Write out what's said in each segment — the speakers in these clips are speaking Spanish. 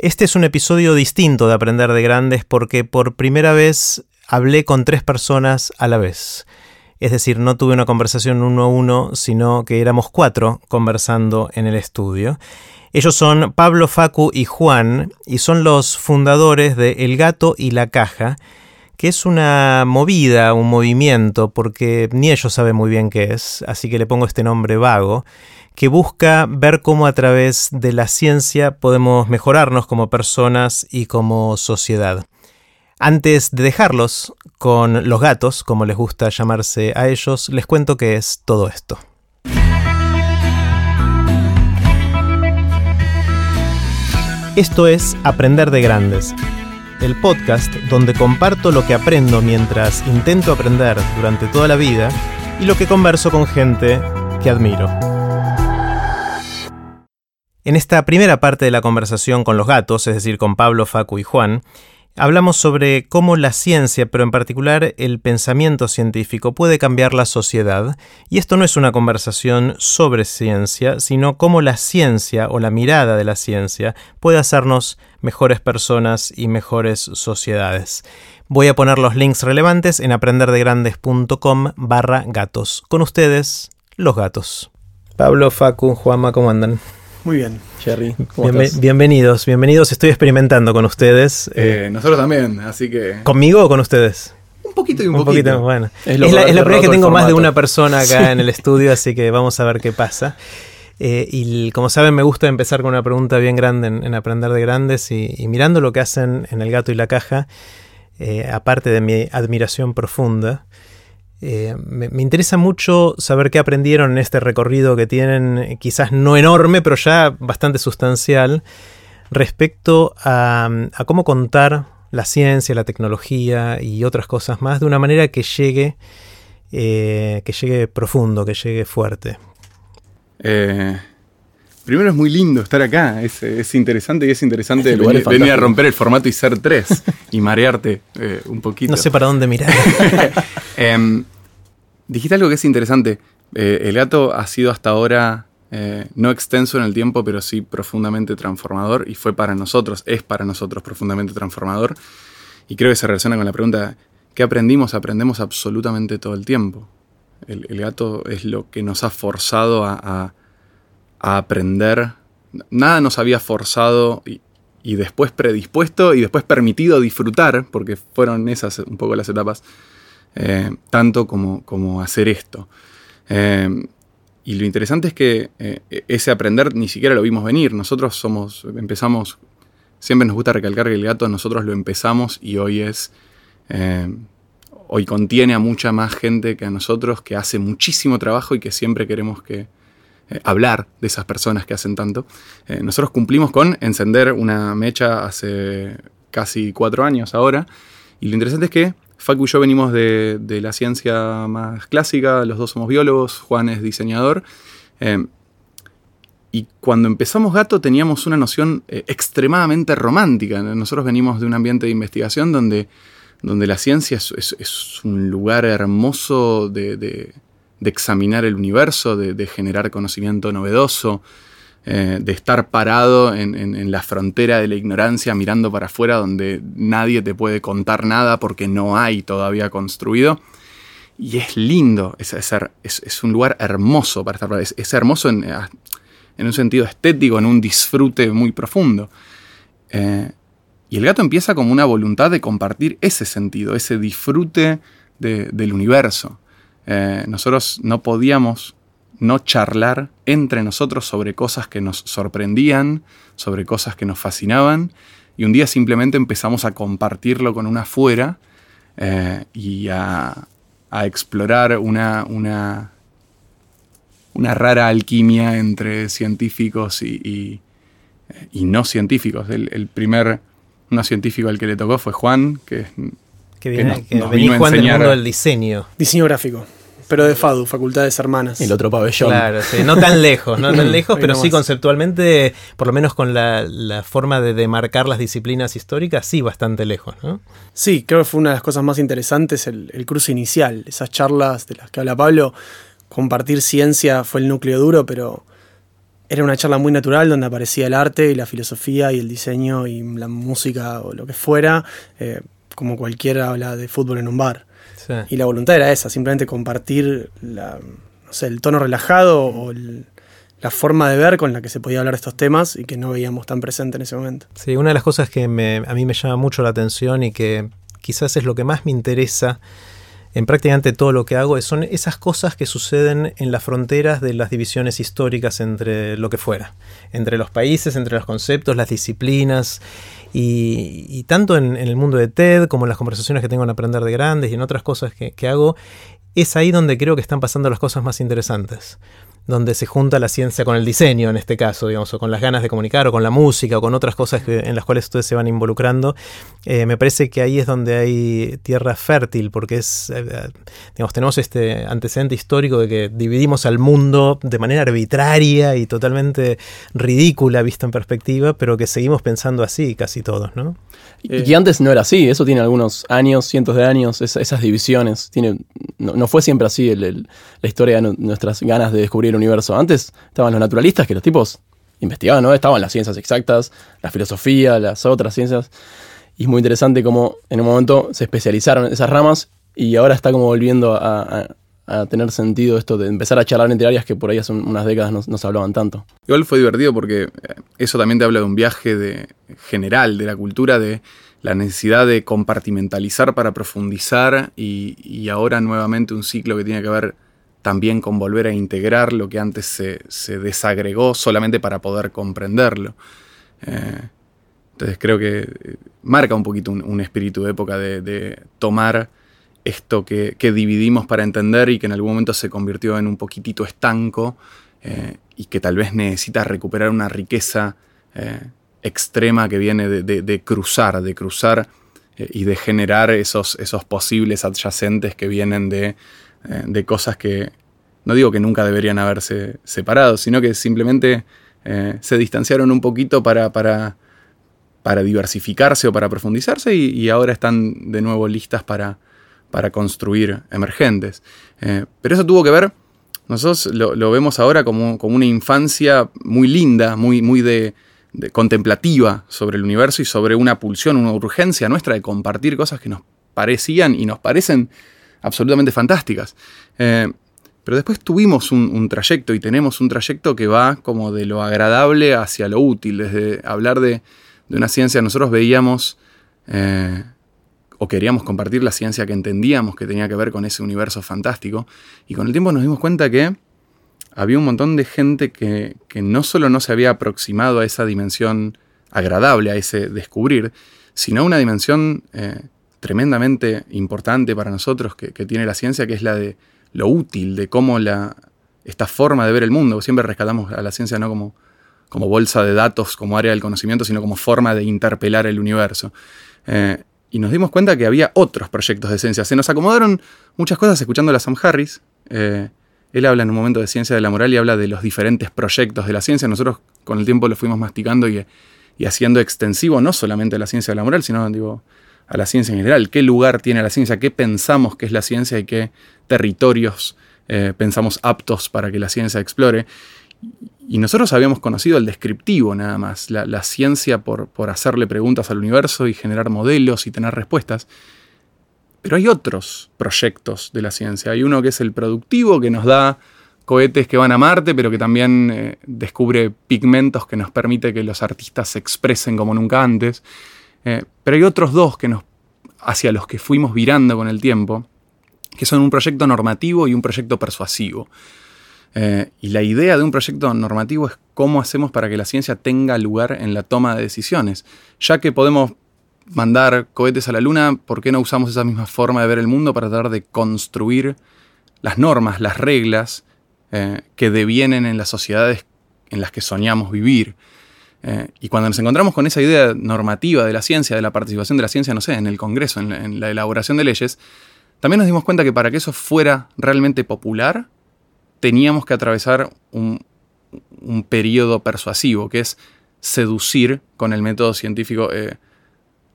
Este es un episodio distinto de Aprender de Grandes porque por primera vez hablé con tres personas a la vez. Es decir, no tuve una conversación uno a uno, sino que éramos cuatro conversando en el estudio. Ellos son Pablo, Facu y Juan, y son los fundadores de El Gato y la Caja, que es una movida, un movimiento, porque ni ellos saben muy bien qué es, así que le pongo este nombre vago, que busca ver cómo a través de la ciencia podemos mejorarnos como personas y como sociedad. Antes de dejarlos con los gatos, como les gusta llamarse a ellos, les cuento qué es todo esto. Esto es Aprender de Grandes, el podcast donde comparto lo que aprendo mientras intento aprender durante toda la vida y lo que converso con gente que admiro. En esta primera parte de la conversación con los gatos, es decir, con Pablo, Facu y Juan, hablamos sobre cómo la ciencia, pero en particular el pensamiento científico, puede cambiar la sociedad. Y esto no es una conversación sobre ciencia, sino cómo la ciencia o la mirada de la ciencia puede hacernos mejores personas y mejores sociedades. Voy a poner los links relevantes en aprenderdegrandes.com barra gatos. Con ustedes, los gatos. Pablo, Facu, Juanma, ¿cómo andan? Muy bien, Jerry. bienvenidos, bienvenidos. Estoy experimentando con ustedes. Eh, eh, nosotros también, así que. ¿Conmigo o con ustedes? Un poquito y un, poquito. Bueno. Es, la, primera vez que tengo más de una persona acá en el estudio, así que vamos a ver qué pasa. Eh, y como saben, me gusta empezar con una pregunta bien grande en, Aprender de Grandes y, mirando lo que hacen en El Gato y la Caja, aparte de mi admiración profunda, eh, me, interesa mucho saber qué aprendieron en este recorrido que tienen, eh, quizás no enorme, pero ya bastante sustancial, respecto a, cómo contar la ciencia, la tecnología y otras cosas más de una manera que llegue, eh, que llegue profundo, que llegue fuerte. Primero es muy lindo estar acá, es, interesante y es interesante venir, a romper el formato y ser tres y marearte un poquito. No sé para dónde mirar. Em, dijiste algo que es interesante. Eh, el gato ha sido hasta ahora eh, no extenso en el tiempo, pero sí profundamente transformador y fue para nosotros, es para nosotros profundamente transformador. Y creo que se relaciona con la pregunta, ¿qué aprendimos? Aprendemos absolutamente todo el tiempo. El, gato es lo que nos ha forzado a, aprender. Nada nos había forzado y, y después predispuesto y después permitido disfrutar, porque fueron esas un poco las etapas eh, tanto como, como, hacer esto. Eh, y lo interesante es que eh, ese aprender ni siquiera lo vimos venir. Nosotros somos, empezamos, siempre nos gusta recalcar que el gato nosotros lo empezamos y hoy es, hoy contiene a mucha más gente que a nosotros, que hace muchísimo trabajo y que siempre queremos que, hablar de esas personas que hacen tanto. nosotros cumplimos con encender una mecha hace casi cuatro años ahora. Y lo interesante es que Facu y yo venimos de, la ciencia más clásica, los dos somos biólogos, Juan es diseñador. Eh, y cuando empezamos Gato teníamos una noción eh, extremadamente romántica. Nosotros venimos de un ambiente de investigación donde, donde la ciencia es, un lugar hermoso de, examinar el universo, de, generar conocimiento novedoso, eh, de estar parado en, la frontera de la ignorancia mirando para afuera donde nadie te puede contar nada porque no hay todavía construido. Y es lindo, es, es, un lugar hermoso para estar es, es hermoso en, un sentido estético, en un disfrute muy profundo. Eh, y el gato empieza como una voluntad de compartir ese sentido, ese disfrute del universo. Eh, nosotros no podíamos no charlar entre nosotros sobre cosas que nos sorprendían, sobre cosas que nos fascinaban, y un día simplemente empezamos a compartirlo con una afuera eh, y a, explorar una, una, una, rara alquimia entre científicos y, no científicos. El, primer no científico al que le tocó fue Juan, que, que, viene, que, Juan del mundo del diseño. Diseño gráfico. Pero de FADU, Facultades Hermanas. El otro pabellón. Claro, sí. No tan lejos, no tan lejos, pero sí conceptualmente, por lo menos con la, forma de demarcar las disciplinas históricas, sí bastante lejos, ¿no? Sí, creo que fue una de las cosas más interesantes el, el cruce inicial. Esas charlas de las que habla Pablo, compartir ciencia fue el núcleo duro, pero era una charla muy natural donde aparecía el arte y la filosofía y el diseño y la música o lo que fuera, eh, como cualquiera habla de fútbol en un bar. Y la voluntad era esa, simplemente compartir la, no sé, el tono relajado o la forma de ver con la que se podía hablar de estos temas y que no veíamos tan presente en ese momento. Sí, una de las cosas que a mí me llama mucho la atención y que quizás es lo que más me interesa en prácticamente todo lo que hago son esas cosas que suceden en las fronteras de las divisiones históricas entre lo que fuera, entre los países, entre los conceptos, las disciplinas, y, tanto en, el mundo de TED como en las conversaciones que tengo en Aprender de Grandes y en otras cosas que, hago, es ahí donde creo que están pasando las cosas más interesantes donde se junta la ciencia con el diseño en este caso, digamos, o con las ganas de comunicar, o con la música, o con otras cosas en las cuales ustedes se van involucrando, eh, me parece que ahí es donde hay tierra fértil, porque es, eh, digamos, tenemos este antecedente histórico de que dividimos al mundo de manera arbitraria y totalmente ridícula vista en perspectiva, pero que seguimos pensando así casi todos, ¿no? Y que antes no era así, eso tiene algunos años, cientos de años, esas divisiones. Tiene, no, fue siempre así la historia de nuestras ganas de descubrir universo. Antes estaban los naturalistas, que los tipos investigaban, ¿no? Estaban las ciencias exactas, la filosofía, las otras ciencias. Y es muy interesante cómo en un momento se especializaron esas ramas y ahora está como volviendo a, tener sentido esto de empezar a charlar entre áreas que por ahí hace unas décadas no, se hablaban tanto. Igual fue divertido porque eh, eso también te habla de un viaje de, general de la cultura, de la necesidad de compartimentalizar para profundizar y, y ahora nuevamente un ciclo que tiene que ver también con volver a integrar lo que antes se, desagregó solamente para poder comprenderlo. Eh, entonces creo que eh, marca un poquito un, espíritu de época de, tomar esto que, dividimos para entender y que en algún momento se convirtió en un poquitito estanco eh, y que tal vez necesita recuperar una riqueza extrema que viene de, cruzar, de cruzar y de generar esos, esos posibles adyacentes que vienen de de cosas que no digo que nunca deberían haberse separado, sino que simplemente eh, se distanciaron un poquito para, para, para diversificarse o para profundizarse y, ahora están de nuevo listas para, para construir emergentes. Eh, pero eso tuvo que ver, nosotros lo, vemos ahora como, como, una infancia muy linda, muy, muy de, contemplativa sobre el universo y sobre una pulsión, una urgencia nuestra de compartir cosas que nos parecían y nos parecen absolutamente fantásticas. Eh, pero después tuvimos un, trayecto y tenemos un trayecto que va como de lo agradable hacia lo útil. Desde hablar de, una ciencia, nosotros veíamos eh, o queríamos compartir la ciencia que entendíamos que tenía que ver con ese universo fantástico. Y con el tiempo nos dimos cuenta que había un montón de gente que, no solo no se había aproximado a esa dimensión agradable, a ese descubrir, sino a una dimensión eh, tremendamente importante para nosotros que, tiene la ciencia, que es la de lo útil, de cómo la, esta forma de ver el mundo, siempre rescatamos a la ciencia no como, como bolsa de datos, como área del conocimiento, sino como forma de interpelar el universo. Eh, y nos dimos cuenta que había otros proyectos de ciencia. Se nos acomodaron muchas cosas escuchando a Sam Harris. Eh, él habla en un momento de ciencia de la moral y habla de los diferentes proyectos de la ciencia. Nosotros con el tiempo lo fuimos masticando y, y haciendo extensivo no solamente la ciencia de la moral, sino digo, a la ciencia en general, qué lugar tiene la ciencia, qué pensamos que es la ciencia y qué territorios eh, pensamos aptos para que la ciencia explore. Y nosotros habíamos conocido el descriptivo nada más, la, ciencia por, por, hacerle preguntas al universo y generar modelos y tener respuestas. Pero hay otros proyectos de la ciencia. Hay uno que es el productivo, que nos da cohetes que van a Marte, pero que también eh, descubre pigmentos que nos permite que los artistas se expresen como nunca antes. Eh, pero hay otros dos que nos, hacia los que fuimos virando con el tiempo, que son un proyecto normativo y un proyecto persuasivo. Eh, y la idea de un proyecto normativo es cómo hacemos para que la ciencia tenga lugar en la toma de decisiones. Ya que podemos mandar cohetes a la luna, ¿por qué no usamos esa misma forma de ver el mundo para tratar de construir las normas, las reglas eh, que devienen en las sociedades en las que soñamos vivir? Eh, y cuando nos encontramos con esa idea normativa de la ciencia, de la participación de la ciencia, no sé, en el Congreso, en la, elaboración de leyes, también nos dimos cuenta que para que eso fuera realmente popular, teníamos que atravesar un, periodo persuasivo, que es seducir con el método científico, eh,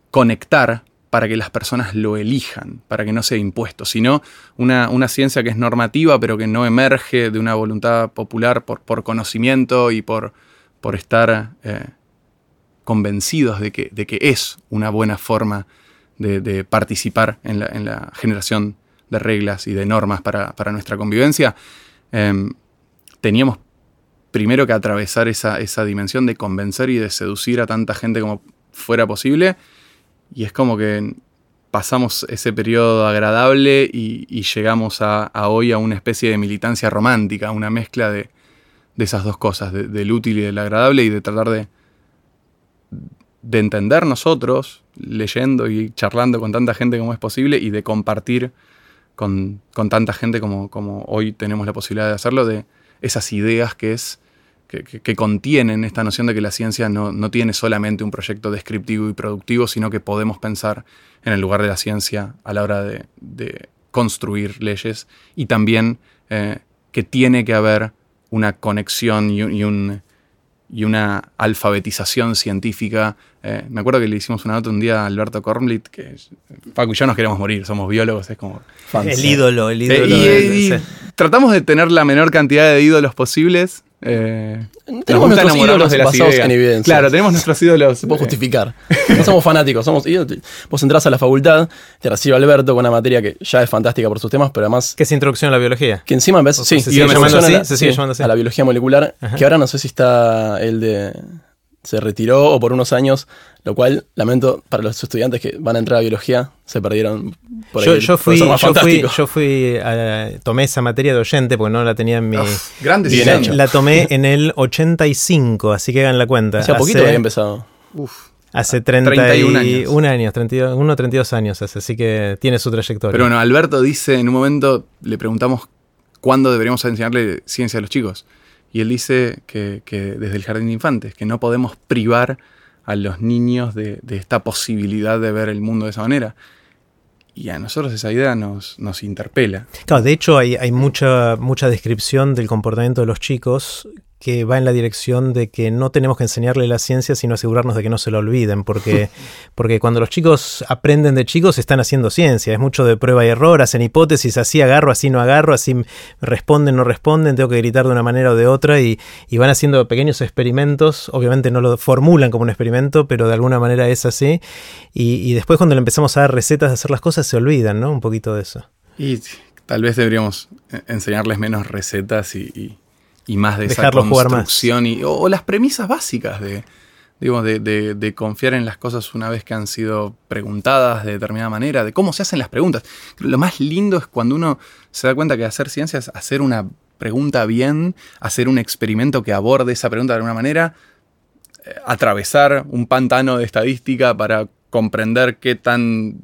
conectar para que las personas lo elijan, para que no sea impuesto, sino una, ciencia que es normativa, pero que no emerge de una voluntad popular por, conocimiento y por, por estar eh, convencidos de que, de que, es una buena forma de, participar en la, generación de reglas y de normas para, nuestra convivencia. Em, teníamos primero que atravesar esa, esa dimensión de convencer y de seducir a tanta gente como fuera posible y es como que pasamos ese periodo agradable y, llegamos a, hoy a una especie de militancia romántica, una mezcla de, esas dos cosas, del útil y del agradable, y de tratar de, de entender nosotros, leyendo y charlando con tanta gente como es posible, y de compartir con, tanta gente como, como hoy tenemos la posibilidad de hacerlo, de esas ideas que es que, contienen esta noción de que la ciencia no, tiene solamente un proyecto descriptivo y productivo, sino que podemos pensar en el lugar de la ciencia a la hora de, construir leyes y también eh, que tiene que haber una conexión y, un, y una alfabetización científica. Eh, me acuerdo que le hicimos una nota un día a Alberto Kornblit, que Paco y yo nos queremos morir, somos biólogos, es como... El ídolo, el ídolo. y, tratamos de tener la menor cantidad de ídolos posibles. Eh, tenemos nuestros ídolos de basados en evidencia. Claro, tenemos nuestros ídolos. Se puede justificar. No somos fanáticos, somos Vos entras a la facultad, te recibe Alberto con una materia que ya es fantástica por sus temas, pero además. ¿Qué es introducción a la biología? Que encima ves. Sí, se sigue, llamando así, se sigue llamando así. A la biología molecular, que ahora no sé si está el de se retiró o por unos años, lo cual lamento para los estudiantes que van a entrar a biología, se perdieron por yo, yo fui, yo fui, yo fui, tomé esa materia de oyente porque no la tenía en mi... grandes bien La tomé en el 85, así que hagan la cuenta. Hace poquito había empezado. Hace 31 años. Un año, 32, 32 años hace, así que tiene su trayectoria. Pero bueno, Alberto dice, en un momento le preguntamos cuándo deberíamos enseñarle ciencia a los chicos. Y él dice que, desde el jardín de infantes, que no podemos privar a los niños de, esta posibilidad de ver el mundo de esa manera. Y a nosotros esa idea nos, interpela. Claro, de hecho hay, hay, mucha, mucha descripción del comportamiento de los chicos que va en la dirección de que no tenemos que enseñarle la ciencia, sino asegurarnos de que no se lo olviden, porque, porque cuando los chicos aprenden de chicos están haciendo ciencia, es mucho de prueba y error, hacen hipótesis, así agarro, así no agarro, así responden, no responden, tengo que gritar de una manera o de otra, y, van haciendo pequeños experimentos, obviamente no lo formulan como un experimento, pero de alguna manera es así, y, después cuando le empezamos a dar recetas de hacer las cosas se olvidan, ¿no? Un poquito de eso. Y tal vez deberíamos enseñarles menos recetas y y más de esa construcción Y, o, las premisas básicas de, de, confiar en las cosas una vez que han sido preguntadas de determinada manera, de cómo se hacen las preguntas. Lo más lindo es cuando uno se da cuenta que hacer ciencia es hacer una pregunta bien, hacer un experimento que aborde esa pregunta de alguna manera, eh, atravesar un pantano de estadística para comprender qué, tan,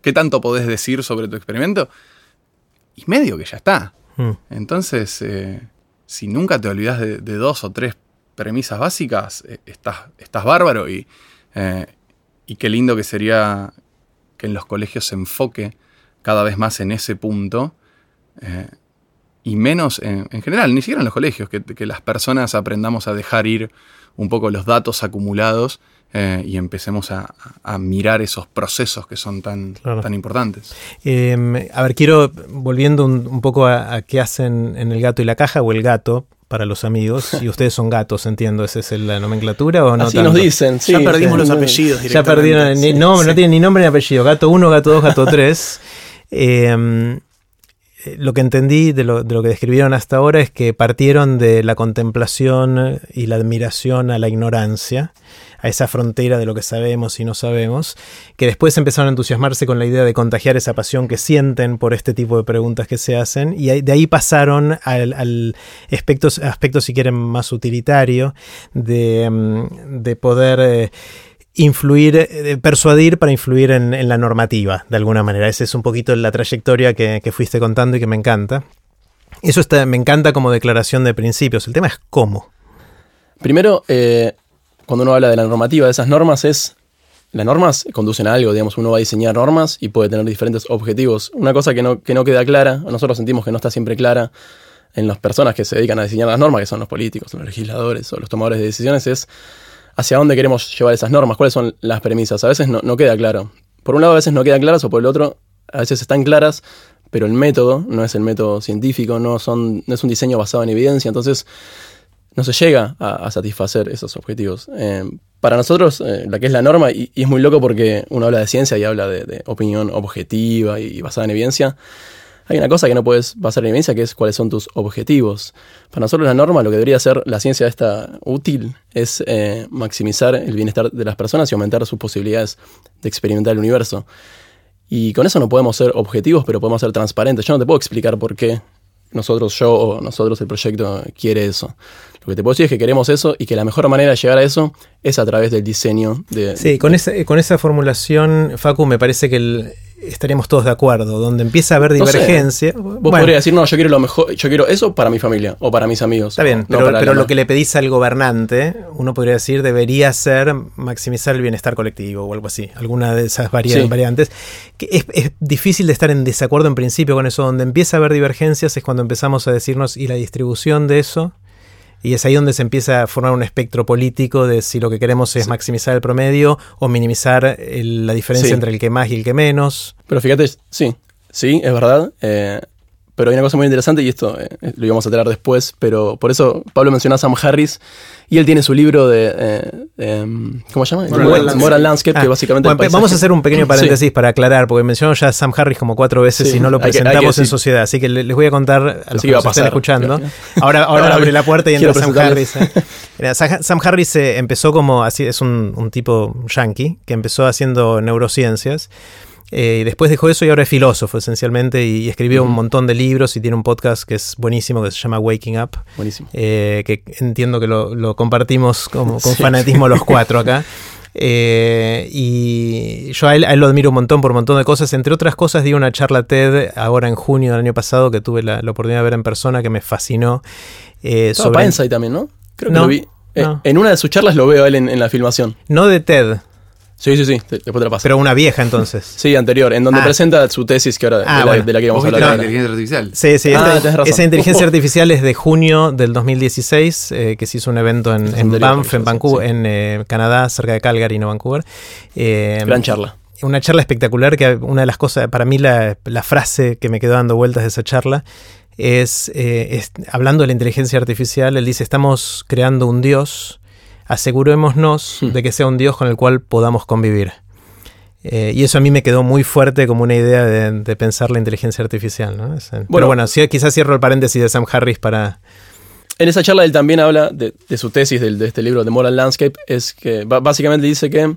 qué tanto podés decir sobre tu experimento, y medio que ya está. Hmm. Entonces, eh, si nunca te olvidas de, dos o tres premisas básicas, eh, estás, estás bárbaro y, eh, y qué lindo que sería que en los colegios se enfoque cada vez más en ese punto eh, y menos en, general, ni siquiera en los colegios, que, las personas aprendamos a dejar ir un poco los datos acumulados y empecemos a, mirar esos procesos que son tan, tan importantes. Em, a ver, quiero, volviendo un, poco a, qué hacen en el gato y la caja, o el gato, para los amigos. Y ustedes son gatos, entiendo. ¿Esa es la nomenclatura o no? Así nos dicen, Ya perdimos los apellidos. Ya perdieron. no, no tienen ni nombre ni apellido. Gato 1, gato 2, gato 3. Em, lo que entendí de lo, de lo, que describieron hasta ahora es que partieron de la contemplación y la admiración a la ignorancia a esa frontera de lo que sabemos y no sabemos, que después empezaron a entusiasmarse con la idea de contagiar esa pasión que sienten por este tipo de preguntas que se hacen, y de ahí pasaron al, aspecto, si quieren, más utilitario, de, mm, poder... Eh, influir, eh, persuadir para influir en, la normativa, de alguna manera. Esa es un poquito la trayectoria que, fuiste contando y que me encanta. Eso está, me encanta como declaración de principios. El tema es cómo. Primero, eh, cuando uno habla de la normativa, de esas normas es... Las normas conducen a algo, digamos, uno va a diseñar normas y puede tener diferentes objetivos. Una cosa que no, que no queda clara, nosotros sentimos que no está siempre clara en las personas que se dedican a diseñar las normas, que son los políticos, los legisladores o los tomadores de decisiones, es hacia dónde queremos llevar esas normas, cuáles son las premisas. A veces no, queda claro. por un lado a veces no quedan claras o por el otro a veces están claras, pero el método no es el método científico, no, son, no es un diseño basado en evidencia, entonces no se llega a, satisfacer esos objetivos. Eh, para nosotros, eh, la que es la norma, y, es muy loco porque uno habla de ciencia y habla de, opinión objetiva y, basada en evidencia, hay una cosa que no puedes basar en evidencia, que es cuáles son tus objetivos. Para nosotros la norma, lo que debería ser la ciencia esta útil, es eh, maximizar el bienestar de las personas y aumentar sus posibilidades de experimentar el universo. Y con eso no podemos ser objetivos, pero podemos ser transparentes. Yo no te puedo explicar por qué nosotros, yo o nosotros, el proyecto quiere eso. Lo que te puedo decir es que queremos eso y que la mejor manera de llegar a eso es a través del diseño de... Sí, con, esa, con esa formulación, Facu, me parece que estaríamos todos de acuerdo. Donde empieza a haber divergencia... Vos podrías decir, no, yo quiero lo mejor, yo quiero eso para mi familia o para mis amigos. Está bien, pero, lo que le pedís al gobernante, uno podría decir, debería ser maximizar el bienestar colectivo o algo así. Alguna de esas variantes. Que es, es difícil de estar en desacuerdo en principio con eso. Donde empieza a haber divergencias es cuando empezamos a decirnos, ¿y la distribución de eso? Y es ahí donde se empieza a formar un espectro político de si lo que queremos es maximizar el promedio o minimizar la diferencia entre el que más y el que menos. Pero fíjate, sí, sí, es verdad. Eh, pero hay una cosa muy interesante y esto eh, lo íbamos a traer después, pero por eso Pablo mencionó a Sam Harris y él tiene su libro de... Eh, em, ¿Cómo se llama? Moral, Landscape, que ah, básicamente... vamos a hacer un pequeño paréntesis para aclarar, porque mencionó ya a Sam Harris como cuatro veces y no lo presentamos en sociedad, así que les voy a contar a los que, nos estén escuchando. Ahora, ahora abre la puerta y entra Sam Harris. ¿eh? Sam Harris empezó como... así Es un, un tipo yankee que empezó haciendo neurociencias. Eh, y después dejó eso y ahora es filósofo esencialmente y, escribió un montón de libros y tiene un podcast que es buenísimo que se llama Waking Up. Buenísimo. Eh, que entiendo que lo, compartimos como, con fanatismo los cuatro acá. Eh, y yo a él, lo admiro un montón por un montón de cosas. Entre otras cosas, di una charla TED ahora en junio del año pasado que tuve la, oportunidad de ver en persona que me fascinó. Eh, sobre Insight también, ¿no? Creo que lo vi. En una de sus charlas lo veo a él en, en la filmación. No de TED, Sí, sí, sí, después te la paso. Pero una vieja entonces. Sí, anterior, en donde ah. presenta su tesis que ahora ah, de, la, que vamos a hablar. inteligencia artificial. Sí, sí, ah, esa inteligencia artificial es de junio del 2016, eh, que se hizo un evento en, en Banff, en Vancouver, en eh, Canadá, cerca de Calgary, no Vancouver. Eh, Gran charla. Una charla espectacular que una de las cosas, para mí la, la frase que me quedó dando vueltas de esa charla es, es, hablando de la inteligencia artificial, él dice, estamos creando un dios asegurémonos hmm. de que sea un Dios con el cual podamos convivir. Eh, y eso a mí me quedó muy fuerte como una idea de, pensar la inteligencia artificial. ¿no? bueno, Pero bueno, quizás cierro el paréntesis de Sam Harris para... En esa charla él también habla de, su tesis de, este libro de Moral Landscape, es que básicamente dice que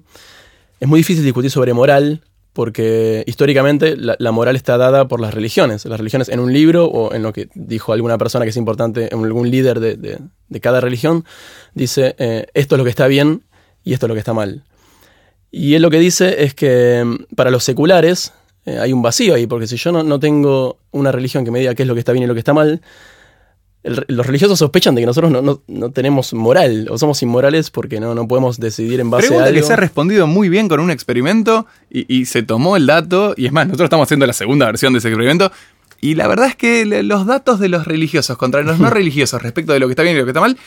es muy difícil discutir sobre moral porque históricamente la, moral está dada por las religiones. Las religiones en un libro o en lo que dijo alguna persona que es importante, algún líder de, cada religión, dice eh, esto es lo que está bien y esto es lo que está mal. Y él lo que dice es que mm, para los seculares eh, hay un vacío ahí, porque si yo no, no tengo una religión que me diga qué es lo que está bien y lo que está mal, los religiosos sospechan de que nosotros no, tenemos moral o somos inmorales porque no, no podemos decidir en base a algo. que se ha respondido muy bien con un experimento y, se tomó el dato, y es más, nosotros estamos haciendo la segunda versión de ese experimento, y la verdad es que los datos de los religiosos contra los no religiosos respecto de lo que está bien y lo que está mal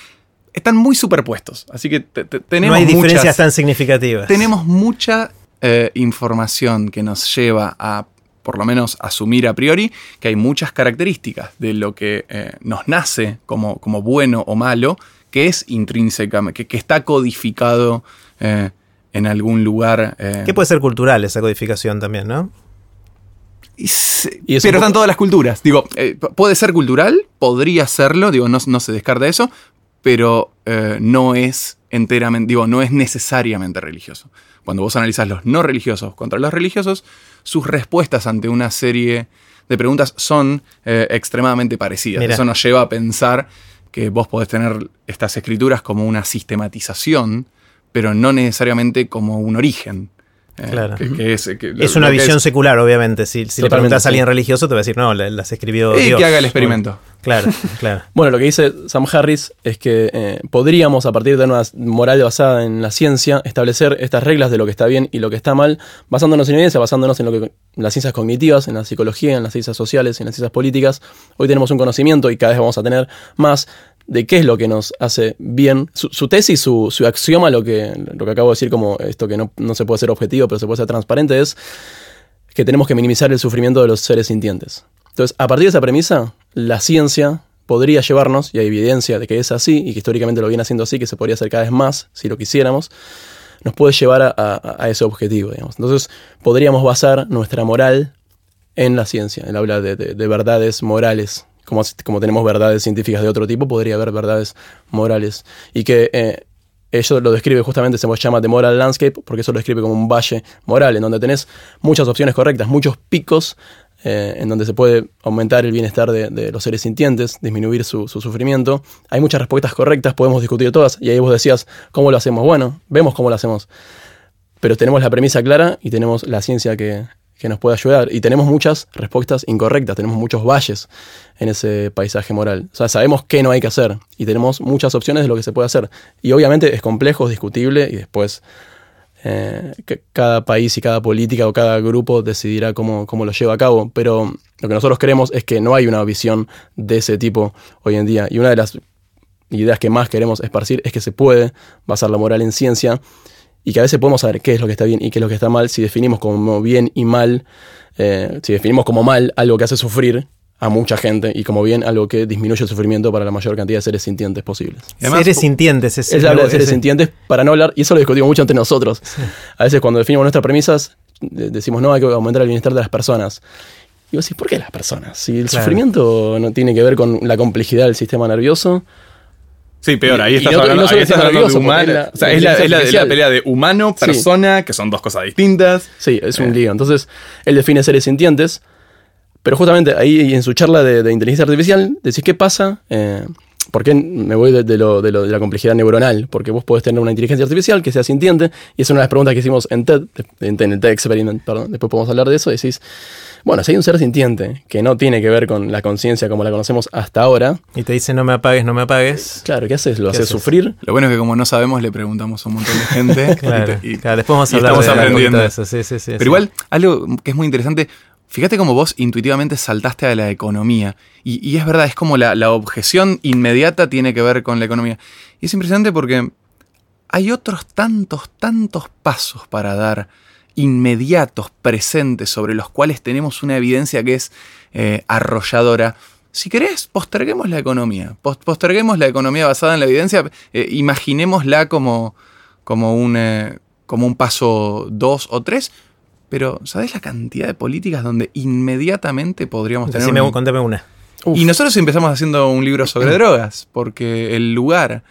están muy superpuestos. Así que tenemos. No hay diferencias tan significativas. Tenemos mucha eh, información que nos lleva a por lo menos asumir a priori que hay muchas características de lo que eh, nos nace como, como, bueno o malo, que es intrínsecamente, que, está codificado eh, en algún lugar. Eh. Que puede ser cultural esa codificación también, ¿no? pero están todas las culturas. Digo, puede ser cultural, podría serlo, digo, no, no se descarta eso, pero no es enteramente, digo, no es necesariamente religioso. Cuando vos analizás los no religiosos contra los religiosos, sus respuestas ante una serie de preguntas son eh, extremadamente parecidas. Eso nos lleva a pensar que vos podés tener estas escrituras como una sistematización, pero no necesariamente como un origen. Eh, claro. es, una visión secular, obviamente. Si, le preguntas a alguien religioso, te va a decir, no, las escribió y que haga el experimento. Claro, claro. Bueno, lo que dice Sam Harris es que eh, podríamos, a partir de una moral basada en la ciencia, establecer estas reglas de lo que está bien y lo que está mal, basándonos en evidencia, basándonos en lo que en las ciencias cognitivas, en la psicología, en las ciencias sociales, en las ciencias políticas. Hoy tenemos un conocimiento y cada vez vamos a tener más de qué es lo que nos hace bien. Su, tesis, su, su, axioma, lo que, lo que acabo de decir como esto que no, no se puede ser objetivo, pero se puede ser transparente, es que tenemos que minimizar el sufrimiento de los seres sintientes. Entonces, a partir de esa premisa, la ciencia podría llevarnos, y hay evidencia de que es así, y que históricamente lo viene haciendo así, que se podría hacer cada vez más si lo quisiéramos, nos puede llevar a, ese objetivo. Digamos. Entonces, podríamos basar nuestra moral en la ciencia. Él habla de, verdades morales. Como, como, tenemos verdades científicas de otro tipo, podría haber verdades morales. Y que eh, eso lo describe justamente, se llama The Moral Landscape, porque eso lo describe como un valle moral, en donde tenés muchas opciones correctas, muchos picos eh, en donde se puede aumentar el bienestar de, los seres sintientes, disminuir su, sufrimiento. Hay muchas respuestas correctas, podemos discutir todas, y ahí vos decías, ¿cómo lo hacemos? Bueno, vemos cómo lo hacemos. Pero tenemos la premisa clara y tenemos la ciencia que, nos puede ayudar. Y tenemos muchas respuestas incorrectas, tenemos muchos valles en ese paisaje moral. O sea, sabemos qué no hay que hacer y tenemos muchas opciones de lo que se puede hacer. Y obviamente es complejo, es discutible y después eh, cada país y cada política o cada grupo decidirá cómo, cómo, lo lleva a cabo, pero lo que nosotros queremos es que no hay una visión de ese tipo hoy en día. Y una de las ideas que más queremos esparcir es que se puede basar la moral en ciencia y que a veces podemos saber qué es lo que está bien y qué es lo que está mal si definimos como bien y mal, eh, si definimos como mal algo que hace sufrir a mucha gente y como bien algo que disminuye el sufrimiento para la mayor cantidad de seres sintientes posibles. seres sintientes, es Él habla de seres sintientes para no hablar, y eso lo discutimos mucho entre nosotros. A veces cuando definimos nuestras premisas, decimos no, hay que aumentar el bienestar de las personas. Y vos decís, ¿por qué las personas? Si el sufrimiento no tiene que ver con la complejidad del sistema nervioso. Sí, peor, ahí estás hablando, de humano. o sea, es, la, pelea de humano, persona, que son dos cosas distintas. Sí, es un eh. lío. Entonces, él define seres sintientes pero justamente ahí en su charla de, inteligencia artificial decís qué pasa, eh, ¿por qué me voy de, lo, de, la complejidad neuronal? Porque vos podés tener una inteligencia artificial que sea sintiente, y es una de las preguntas que hicimos en TED, en, el TED Experiment, perdón, después podemos hablar de eso, decís, bueno, si hay un ser sintiente que no tiene que ver con la conciencia como la conocemos hasta ahora. Y te dice no me apagues, no me apagues. Claro, ¿qué haces? ¿Lo haces, sufrir? Lo bueno es que como no sabemos le preguntamos a un montón de gente. claro, y, después vamos a hablar. De eso. Sí, sí, sí, Pero igual, algo que es muy interesante, Fíjate cómo vos intuitivamente saltaste a la economía. Y, es verdad, es como la, objeción inmediata tiene que ver con la economía. Y es impresionante porque hay otros tantos, tantos pasos para dar inmediatos, presentes, sobre los cuales tenemos una evidencia que es eh, arrolladora. Si querés, posterguemos la economía. Posterguemos la economía basada en la evidencia. Eh, imaginémosla como, como, un, eh, como un paso dos o tres pero, ¿sabes la cantidad de políticas donde inmediatamente podríamos tener... una... contame una. Y nosotros empezamos haciendo un libro sobre drogas, porque el lugar,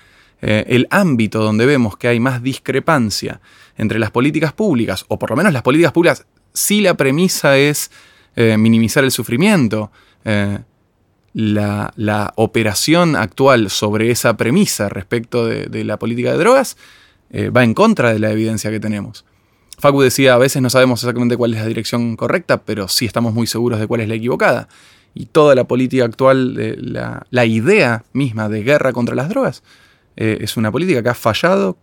eh, el ámbito donde vemos que hay más discrepancia entre las políticas públicas, o por lo menos las políticas públicas, si la premisa es eh, minimizar el sufrimiento, eh, la, operación actual sobre esa premisa respecto de la política de drogas va en contra de la evidencia que tenemos. Facu decía, a veces no sabemos exactamente cuál es la dirección correcta, pero sí estamos muy seguros de cuál es la equivocada. Y toda la política actual, la, idea misma de guerra contra las drogas, eh, es una política que ha fallado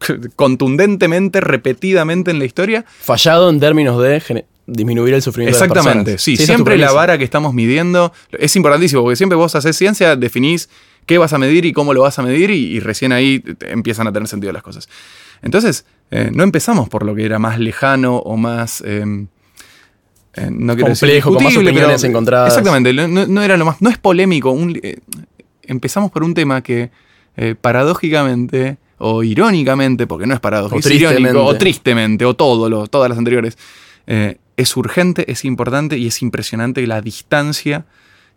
contundentemente, repetidamente en la historia. Fallado en términos de disminuir el sufrimiento Exactamente, de las sí, siempre la vara que estamos midiendo es importantísimo, porque siempre vos haces ciencia, definís qué vas a medir y cómo lo vas a medir y, y recién ahí empiezan a tener sentido las cosas. Entonces, eh, no empezamos por lo que era más lejano o más... Em, eh, no complejo, con más opiniones encontradas. Exactamente, no, era lo más, no es polémico. Eh, empezamos por un tema que paradójicamente o irónicamente, porque no es paradójico, o tristemente. o tristemente, o todo lo, todas las anteriores, es urgente, es importante y es impresionante la distancia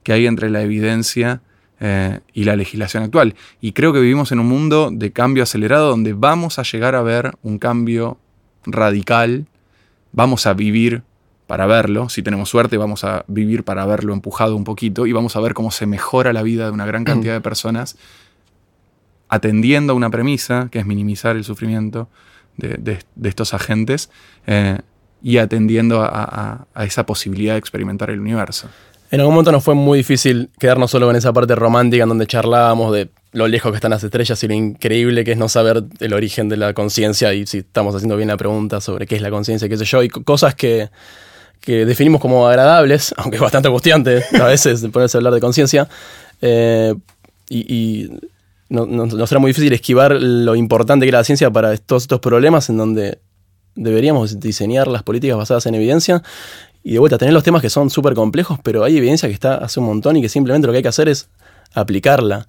que hay entre la evidencia eh, y la legislación actual. Y creo que vivimos en un mundo de cambio acelerado donde vamos a llegar a ver un cambio radical, vamos a vivir para verlo, si tenemos suerte vamos a vivir para verlo empujado un poquito y vamos a ver cómo se mejora la vida de una gran cantidad de personas atendiendo a una premisa, que es minimizar el sufrimiento de, estos agentes, eh, y atendiendo a esa posibilidad de experimentar el universo. En algún momento nos fue muy difícil quedarnos solo con esa parte romántica en donde charlábamos de lo lejos que están las estrellas y lo increíble que es no saber el origen de la conciencia y si estamos haciendo bien la pregunta sobre qué es la conciencia, qué sé yo, y cosas que, definimos como agradables, aunque es bastante angustiante a veces ponerse a hablar de conciencia. Eh, y, nos será muy difícil esquivar lo importante que era la ciencia para todos estos problemas en donde deberíamos diseñar las políticas basadas en evidencia y de vuelta tener los temas que son súper complejos, pero hay evidencia que está hace un montón y que simplemente lo que hay que hacer es aplicarla.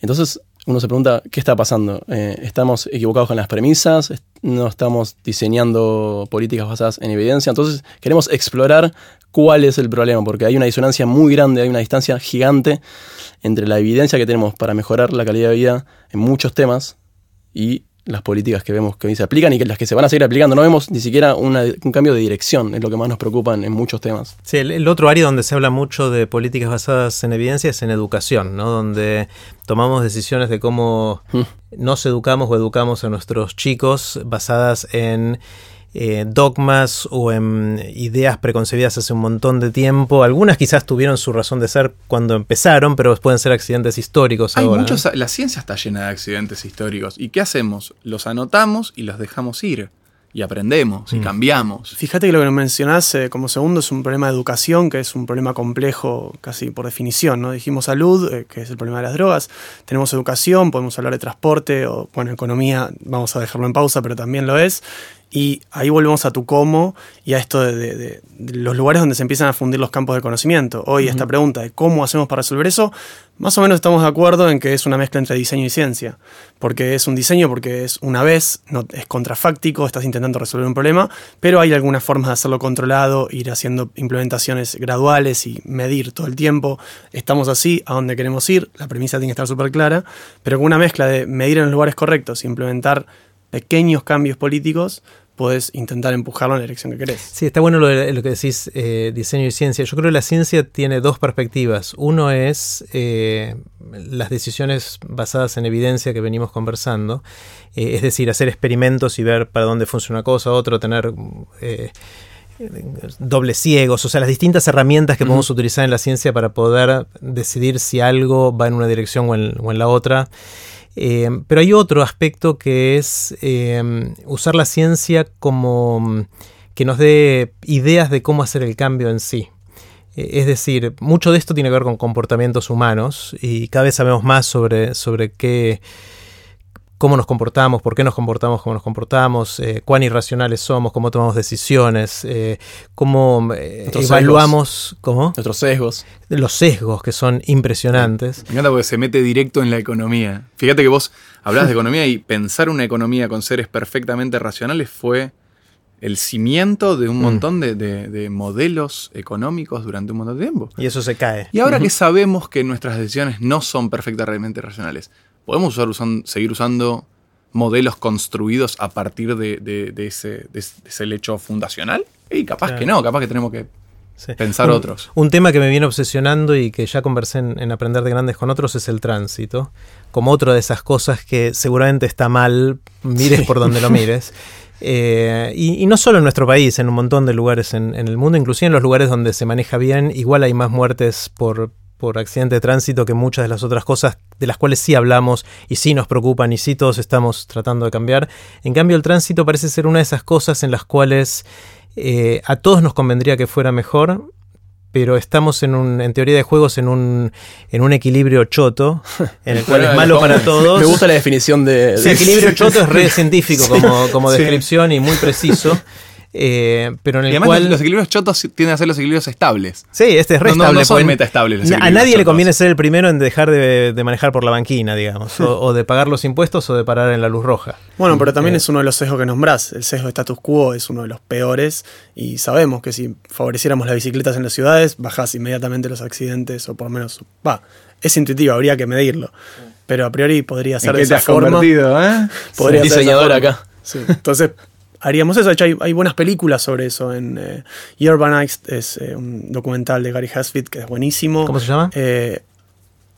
Entonces uno se pregunta, ¿qué está pasando? Eh, ¿Estamos equivocados con las premisas? ¿No estamos diseñando políticas basadas en evidencia? Entonces queremos explorar cuál es el problema, porque hay una disonancia muy grande, hay una distancia gigante entre la evidencia que tenemos para mejorar la calidad de vida en muchos temas y las políticas que vemos que hoy se aplican y que las que se van a seguir aplicando. No vemos ni siquiera un cambio de dirección, es lo que más nos preocupa en, muchos temas. Sí, el, otro área donde se habla mucho de políticas basadas en evidencia es en educación, ¿no? donde tomamos decisiones de cómo mm. nos educamos o educamos a nuestros chicos basadas en eh, dogmas o en ideas preconcebidas hace un montón de tiempo. Algunas quizás tuvieron su razón de ser cuando empezaron, pero pueden ser accidentes históricos. Hay muchos, la ciencia está llena de accidentes históricos. ¿Y qué hacemos? Los anotamos y los dejamos ir y aprendemos y mm. cambiamos. Fíjate que lo que mencionás eh, como segundo es un problema de educación, que es un problema complejo casi por definición. ¿no? Dijimos salud, eh, que es el problema de las drogas. Tenemos educación, podemos hablar de transporte o, bueno, economía, vamos a dejarlo en pausa, pero también lo es. Y ahí volvemos a tu cómo y a esto de, los lugares donde se empiezan a fundir los campos de conocimiento. Hoy esta pregunta de cómo hacemos para resolver eso, más o menos estamos de acuerdo en que es una mezcla entre diseño y ciencia. Porque es un diseño, porque es una vez, no, es contrafáctico, estás intentando resolver un problema, pero hay algunas formas de hacerlo controlado, ir haciendo implementaciones graduales y medir todo el tiempo. Estamos así, a dónde queremos ir, la premisa tiene que estar súper clara, pero con una mezcla de medir en los lugares correctos, implementar pequeños cambios políticos puedes intentar empujarlo en la dirección que querés. Sí, está bueno lo, que decís, eh, diseño y ciencia. Yo creo que la ciencia tiene dos perspectivas. Uno es eh, las decisiones basadas en evidencia que venimos conversando, eh, es decir, hacer experimentos y ver para dónde funciona una cosa, otro, tener dobles ciegos, o sea, las distintas herramientas que podemos utilizar en la ciencia para poder decidir si algo va en una dirección o en la otra. Eh, pero hay otro aspecto que es eh, usar la ciencia como mm, que nos dé ideas de cómo hacer el cambio en sí. Eh, es decir, mucho de esto tiene que ver con comportamientos humanos y cada vez sabemos más sobre, sobre qué, cómo nos comportamos, por qué nos comportamos como nos comportamos, eh, cuán irracionales somos, cómo tomamos decisiones, eh, cómo eh, evaluamos ¿cómo? nuestros sesgos. Los sesgos que son impresionantes. Me encanta porque se mete directo en la economía. Fíjate que vos hablás de economía y pensar una economía con seres perfectamente racionales fue el cimiento de un mm. montón de, modelos económicos durante un montón de tiempo. Y eso se cae. Y ahora que sabemos que nuestras decisiones no son perfectamente racionales, ¿Podemos usar, seguir usando modelos construidos a partir de, ese, hecho fundacional? Y capaz que no, capaz que tenemos que pensar otros. Un tema que me viene obsesionando y que ya conversé en, Aprender de Grandes con otros es el tránsito, como otra de esas cosas que seguramente está mal, mires por donde lo mires. Eh, y, no solo en nuestro país, en un montón de lugares en, en, el mundo, inclusive en los lugares donde se maneja bien, igual hay más muertes por, por accidente de tránsito que muchas de las otras cosas de las cuales sí hablamos y sí nos preocupan y sí todos estamos tratando de cambiar. En cambio, el tránsito parece ser una de esas cosas en las cuales eh, a todos nos convendría que fuera mejor, pero estamos en, un, en teoría de juegos en un, en un equilibrio choto, en el cual es malo para todos. Me gusta la definición de... El equilibrio choto es re científico como, como descripción y muy preciso. Eh, pero en el y cual... los equilibrios chotos tienden a ser los equilibrios estables. Sí, este es re no, No, son metaestables. A nadie le conviene ser el primero en dejar de, manejar por la banquina, digamos, o, de pagar los impuestos o de parar en la luz roja. Bueno, pero también eh. es uno de los sesgos que nombrás. El sesgo de status quo es uno de los peores y sabemos que si favoreciéramos las bicicletas en las ciudades, bajás inmediatamente los accidentes o por lo menos, va, es intuitivo, habría que medirlo. Pero a priori podría ser de esa forma. ¿eh? Podría diseñador acá. Sí. Entonces, haríamos eso. De hecho, hay, buenas películas sobre eso. En eh, Urbanized es eh, un documental de Gary Hasfield que es buenísimo. ¿Cómo se llama? Eh,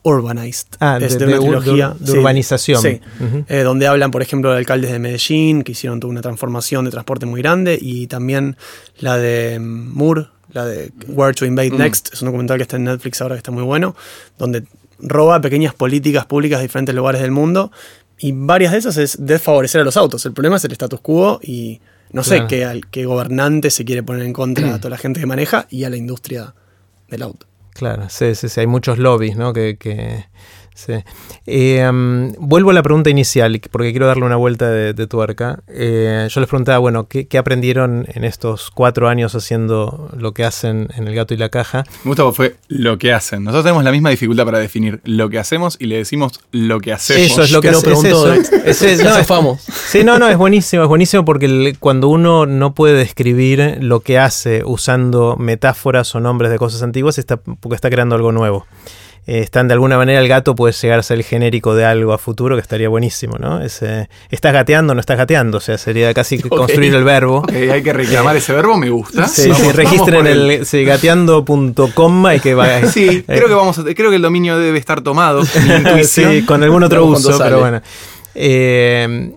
Urbanized. Ah, es de, una trilogía. De, urbanización. Sí. donde hablan, por ejemplo, de alcaldes de Medellín que hicieron toda una transformación de transporte muy grande. Y también la de mm, Moore, la de Where to Invade mm. Next. Es un documental que está en Netflix ahora que está muy bueno. Donde roba pequeñas políticas públicas de diferentes lugares del mundo y varias de esas es desfavorecer a los autos. El problema es el status quo y no sé qué, qué gobernante se quiere poner en contra a toda la gente que maneja y a la industria del auto. Claro, sí, sí, sí. Hay muchos lobbies, ¿no? Que, Sí. Eh, vuelvo a la pregunta inicial, porque quiero darle una vuelta de, tuerca. Eh, yo les preguntaba, bueno, ¿qué, aprendieron en estos cuatro años haciendo lo que hacen en El Gato y la Caja? Me gusta porque fue lo que hacen. Nosotros tenemos la misma dificultad para definir lo que hacemos y le decimos lo que hacemos. Eso es lo que, nos preguntó. Es, no, sí, no, no, es buenísimo, es buenísimo porque cuando uno no puede describir lo que hace usando metáforas o nombres de cosas antiguas, está, porque está creando algo nuevo. Eh, están de alguna manera el gato puede llegar a ser el genérico de algo a futuro que estaría buenísimo, ¿no? Ese, ¿Estás gateando no estás gateando? O sea, sería casi construir el verbo. hay que reclamar ese verbo, me gusta. Sí, sí registren el, sí, gateando.com y que vaya. Sí, creo que vamos creo que el dominio debe estar tomado. sí, con algún otro uso, pero bueno. Eh,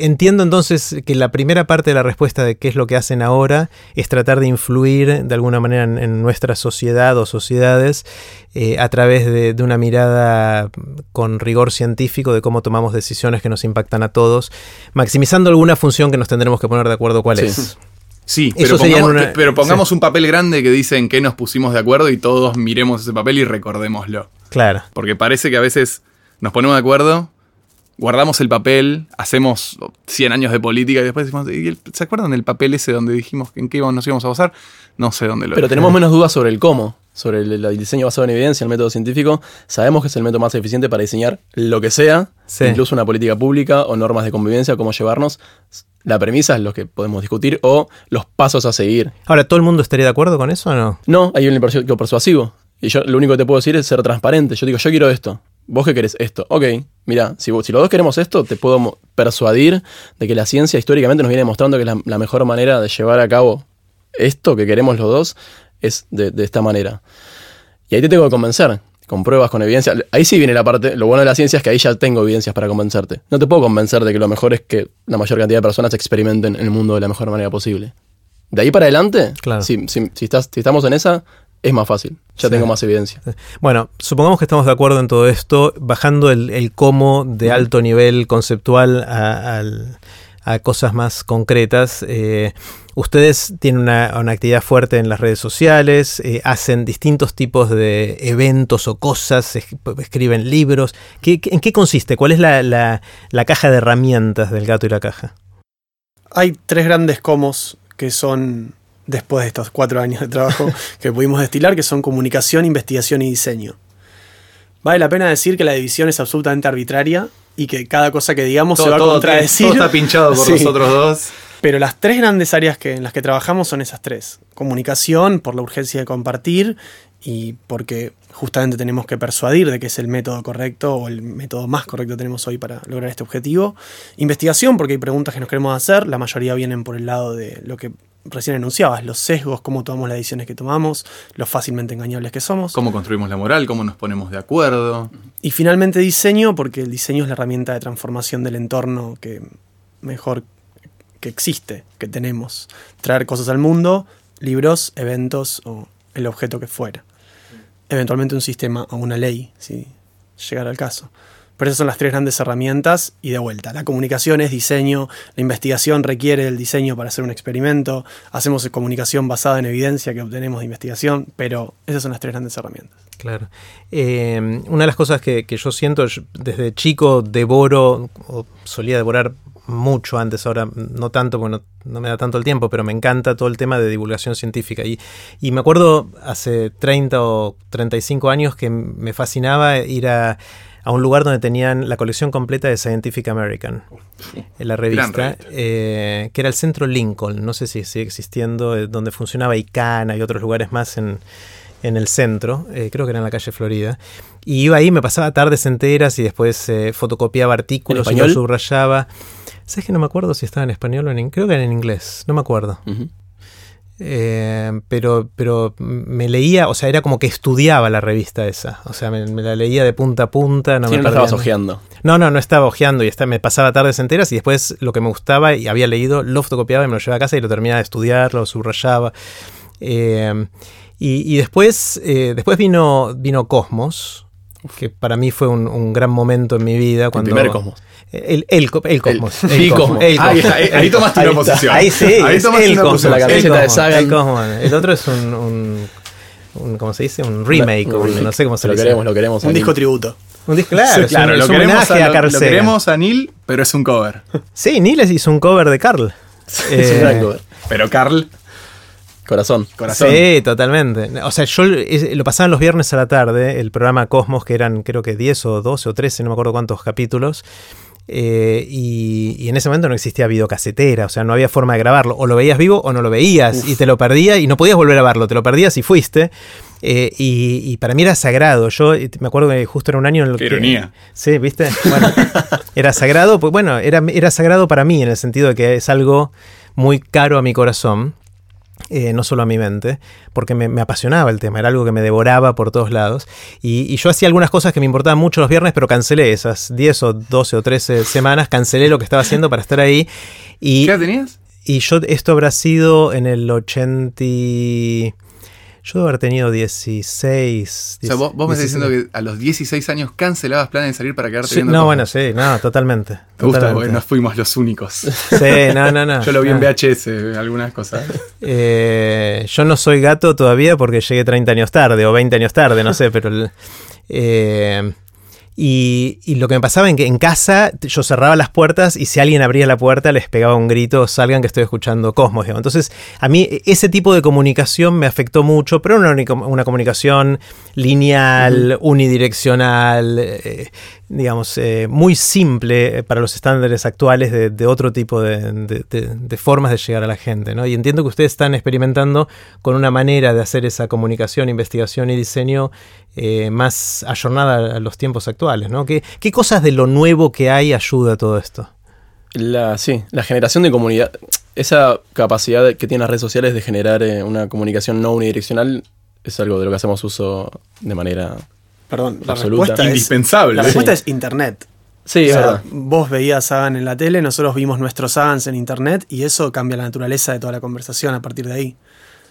entiendo entonces que la primera parte de la respuesta de qué es lo que hacen ahora es tratar de influir de alguna manera en, nuestra sociedad o sociedades eh, a través de, una mirada con rigor científico de cómo tomamos decisiones que nos impactan a todos, maximizando alguna función que nos tendremos que poner de acuerdo cuál es. Sí, pero pongamos, un papel grande que dice en qué nos pusimos de acuerdo y todos miremos ese papel y recordémoslo. Claro. Porque parece que a veces nos ponemos de acuerdo, guardamos el papel, hacemos 100 años de política y después decimos, ¿se acuerdan del papel ese donde dijimos en qué nos íbamos a basar? No sé dónde lo Pero tenemos menos dudas sobre el cómo, sobre el, diseño basado en evidencia, el método científico. Sabemos que es el método más eficiente para diseñar lo que sea, incluso una política pública o normas de convivencia, cómo llevarnos. La premisa es lo que podemos discutir o los pasos a seguir. Ahora, ¿todo el mundo estaría de acuerdo con eso o no? No, hay un persuasivo. Y yo lo único que te puedo decir es ser transparente. Yo digo, yo quiero esto. ¿Vos qué querés? Esto. Ok, mira, si, si los dos queremos esto, te puedo persuadir de que la ciencia históricamente nos viene demostrando que la, mejor manera de llevar a cabo esto que queremos los dos es de, esta manera. Y ahí te tengo que convencer, con pruebas, con evidencia. Ahí sí viene la parte, lo bueno de la ciencia es que ahí ya tengo evidencias para convencerte. No te puedo convencer de que lo mejor es que la mayor cantidad de personas experimenten en el mundo de la mejor manera posible. De ahí para adelante, claro. si, si, estás, si estamos en esa, es más fácil. Ya tengo más evidencia. Bueno, supongamos que estamos de acuerdo en todo esto, bajando el, cómo de alto nivel conceptual a, cosas más concretas. Eh, ustedes tienen una, actividad fuerte en las redes sociales, eh, hacen distintos tipos de eventos o cosas, escriben libros. ¿En qué consiste? ¿Cuál es la, la caja de herramientas del gato y la caja? Hay tres grandes comos que son después de estos cuatro años de trabajo que pudimos destilar, que son comunicación, investigación y diseño. Vale la pena decir que la división es absolutamente arbitraria y que cada cosa que digamos se va a contradecir. Todo está pinchado por nosotros dos. Pero las tres grandes áreas que, en las que trabajamos son esas tres. Comunicación, por la urgencia de compartir y porque justamente tenemos que persuadir de que es el método correcto o el método más correcto que tenemos hoy para lograr este objetivo. Investigación, porque hay preguntas que nos queremos hacer, la mayoría vienen por el lado de lo que recién enunciabas, los sesgos, cómo tomamos las decisiones que tomamos, lo fácilmente engañables que somos. Cómo construimos la moral, cómo nos ponemos de acuerdo. Y finalmente diseño, porque el diseño es la herramienta de transformación del entorno que mejor que existe, que tenemos. Traer cosas al mundo, libros, eventos o el objeto que fuera. Eventualmente un sistema o una ley, si llegara al caso. Pero esas son las tres grandes herramientas y de vuelta. La comunicación es diseño, la investigación requiere el diseño para hacer un experimento, hacemos comunicación basada en evidencia que obtenemos de investigación, pero esas son las tres grandes herramientas. Claro. Eh, una de las cosas que, yo siento, desde chico devoro, o solía devorar mucho antes, ahora no tanto, porque no, me da tanto el tiempo, pero me encanta todo el tema de divulgación científica. Y, y me acuerdo hace 30 o 35 años que me fascinaba ir a a un lugar donde tenían la colección completa de Scientific American, en la revista, eh, que era el centro Lincoln, no sé si sigue existiendo, eh, donde funcionaba ICANN y otros lugares más en, el centro, eh, creo que era en la calle Florida. Y iba ahí, me pasaba tardes enteras y después fotocopiaba artículos y los subrayaba. ¿Sabes que no me acuerdo si estaba en español o en inglés? Creo que era en inglés, no me acuerdo. Eh, pero, pero me leía, o sea, era como que estudiaba la revista esa. O sea, me, la leía de punta a punta. No me no estabas ojeando. No, no, no estaba ojeando y me pasaba tardes enteras y después lo que me gustaba y había leído lo fotocopiaba y me lo llevaba a casa y lo terminaba de estudiar, lo subrayaba. Eh, y, después, eh, después vino, vino Cosmos, que para mí fue un, gran momento en mi vida. Cuando, el primer Cosmos. El, el, el Cosmos. El, Cosmos. Ahí, tomaste una posición. Ahí sí. Ahí tomaste el una Cosmos. La camiseta de Sagan. El, Cosmos. el otro es un, un ¿cómo se dice? Un remake, no sé cómo se lo dice. Queremos, lo queremos. Un disco tributo. Un disco, claro, claro, lo, queremos a, Carl lo, queremos a Neil, pero es un cover. Sí, Neil hizo un cover de Carl. es un gran cover. Pero Carl Corazón. Corazón. Sí, totalmente. O sea, yo lo pasaban los viernes a la tarde, el programa Cosmos, que eran creo que 10 o 12 o 13, no me acuerdo cuántos capítulos. Eh, y, en ese momento no existía videocasetera, o sea, no había forma de grabarlo. O lo veías vivo o no lo veías y te lo perdías y no podías volver a verlo, te lo perdías y fuiste. Eh, y, para mí era sagrado. Yo eh, me acuerdo que justo era un año en el Qué ironía. Sí, ¿viste? Bueno, era sagrado, pues bueno, era, era sagrado para mí en el sentido de que es algo muy caro a mi corazón. Eh, no solo a mi mente, porque me, apasionaba el tema, era algo que me devoraba por todos lados. Y, yo hacía algunas cosas que me importaban mucho los viernes, pero cancelé esas 10 o 12 o 13 semanas, cancelé lo que estaba haciendo para estar ahí. Y, ¿Qué tenías? Y yo, esto habrá sido en el 80... Yo debo haber tenido 16. o sea, vos, me estás diciendo que a los 16 años cancelabas planes de salir para quedarte viendo. No, bueno, sí, no, totalmente. Me gusta porque nos fuimos los únicos. Sí, no, no, no. yo lo vi en VHS, algunas cosas. Eh, yo no soy gato todavía porque llegué 30 años tarde o 20 años tarde, no sé, pero. Eh, y, lo que me pasaba en que en casa yo cerraba las puertas y si alguien abría la puerta les pegaba un grito, salgan que estoy escuchando Cosmos. Entonces, a mí ese tipo de comunicación me afectó mucho, pero no una, una comunicación lineal, unidireccional, eh, digamos, eh, muy simple para los estándares actuales de, otro tipo de, formas de llegar a la gente. ¿no? Y entiendo que ustedes están experimentando con una manera de hacer esa comunicación, investigación y diseño eh, más ayornada a los tiempos actuales. ¿no? ¿Qué, ¿Qué, cosas de lo nuevo que hay ayuda a todo esto? La, sí, la generación de comunidad, esa capacidad que tienen las redes sociales de generar eh, una comunicación no unidireccional es algo de lo que hacemos uso de manera Perdón, la respuesta indispensable. Es, la respuesta es internet. Sí, Vos veías Sagan en la tele, nosotros vimos nuestros Sagans en internet y eso cambia la naturaleza de toda la conversación a partir de ahí.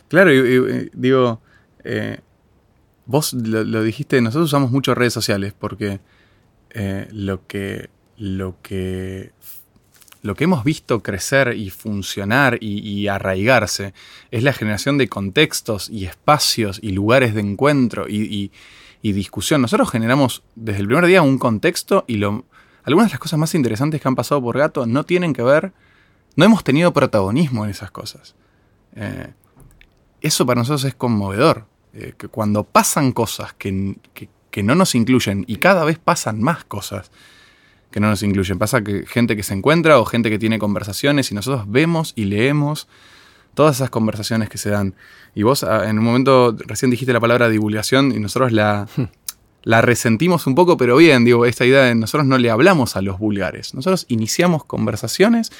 Claro, y, digo, eh, vos lo, dijiste, nosotros usamos mucho redes sociales porque eh, lo que lo que lo que hemos visto crecer y funcionar y, arraigarse es la generación de contextos y espacios y lugares de encuentro y, y discusión. Nosotros generamos desde el primer día un contexto y algunas de las cosas más interesantes que han pasado por Gato no tienen que ver, no hemos tenido protagonismo en esas cosas. Eh, eso para nosotros es conmovedor, eh, que cuando pasan cosas que, que, no nos incluyen y cada vez pasan más cosas que no nos incluyen, pasa que gente que se encuentra o gente que tiene conversaciones y nosotros vemos y leemos todas esas conversaciones que se dan. Y vos ah, en un momento recién dijiste la palabra divulgación y nosotros la, la resentimos un poco, pero bien, digo, esta idea de nosotros no le hablamos a los vulgares. Nosotros iniciamos conversaciones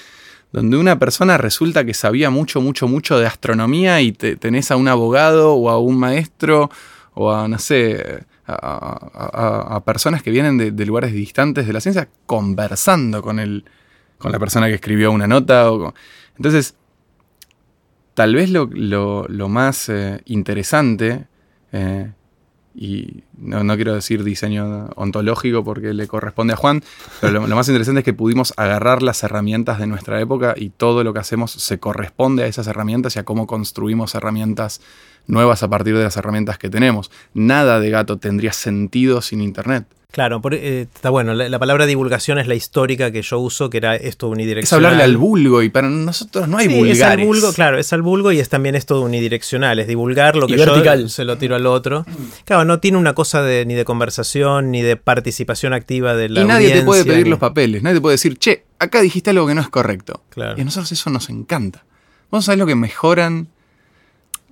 donde una persona resulta que sabía mucho, mucho, mucho de astronomía y tenés a un abogado o a un maestro o a, no sé, a, personas que vienen de, lugares distantes de la ciencia conversando con, el, con la persona que escribió una nota. O, entonces, Tal vez lo, más eh, interesante, eh, y no, quiero decir diseño ontológico porque le corresponde a Juan, pero lo, más interesante es que pudimos agarrar las herramientas de nuestra época y todo lo que hacemos se corresponde a esas herramientas y a cómo construimos herramientas nuevas a partir de las herramientas que tenemos. Nada de gato tendría sentido sin Internet. Claro, eh, está bueno. La, palabra divulgación es la histórica que yo uso, que era esto unidireccional. Es hablarle al vulgo y para nosotros no hay sí, Es al vulgo, claro, es al vulgo y es también esto unidireccional, es divulgar lo que yo se lo tiro al otro. Claro, no tiene una cosa de, ni de conversación ni de participación activa de la Y nadie te puede pedir los papeles, nadie te puede decir, che, acá dijiste algo que no es correcto. Claro. Y a nosotros eso nos encanta. Vamos a ver lo que mejoran,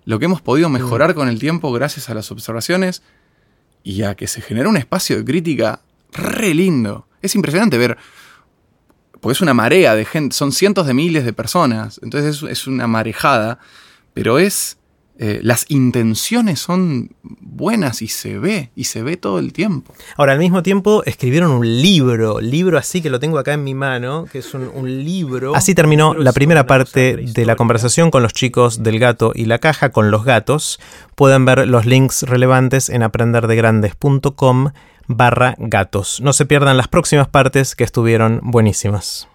lo que hemos podido mejorar mm. con el tiempo gracias a las observaciones y a que se genera un espacio de crítica re lindo. Es impresionante ver, porque es una marea de gente, son cientos de miles de personas, entonces es, una marejada, pero es eh, las intenciones son buenas y se ve, y se ve todo el tiempo. Ahora, al mismo tiempo, escribieron un libro, libro así que lo tengo acá en mi mano, que es un, libro. Así terminó la primera parte de la conversación con los chicos del gato y la caja con los gatos. Pueden ver los links relevantes en aprenderdegrandes.com barra gatos. No se pierdan las próximas partes que estuvieron buenísimas.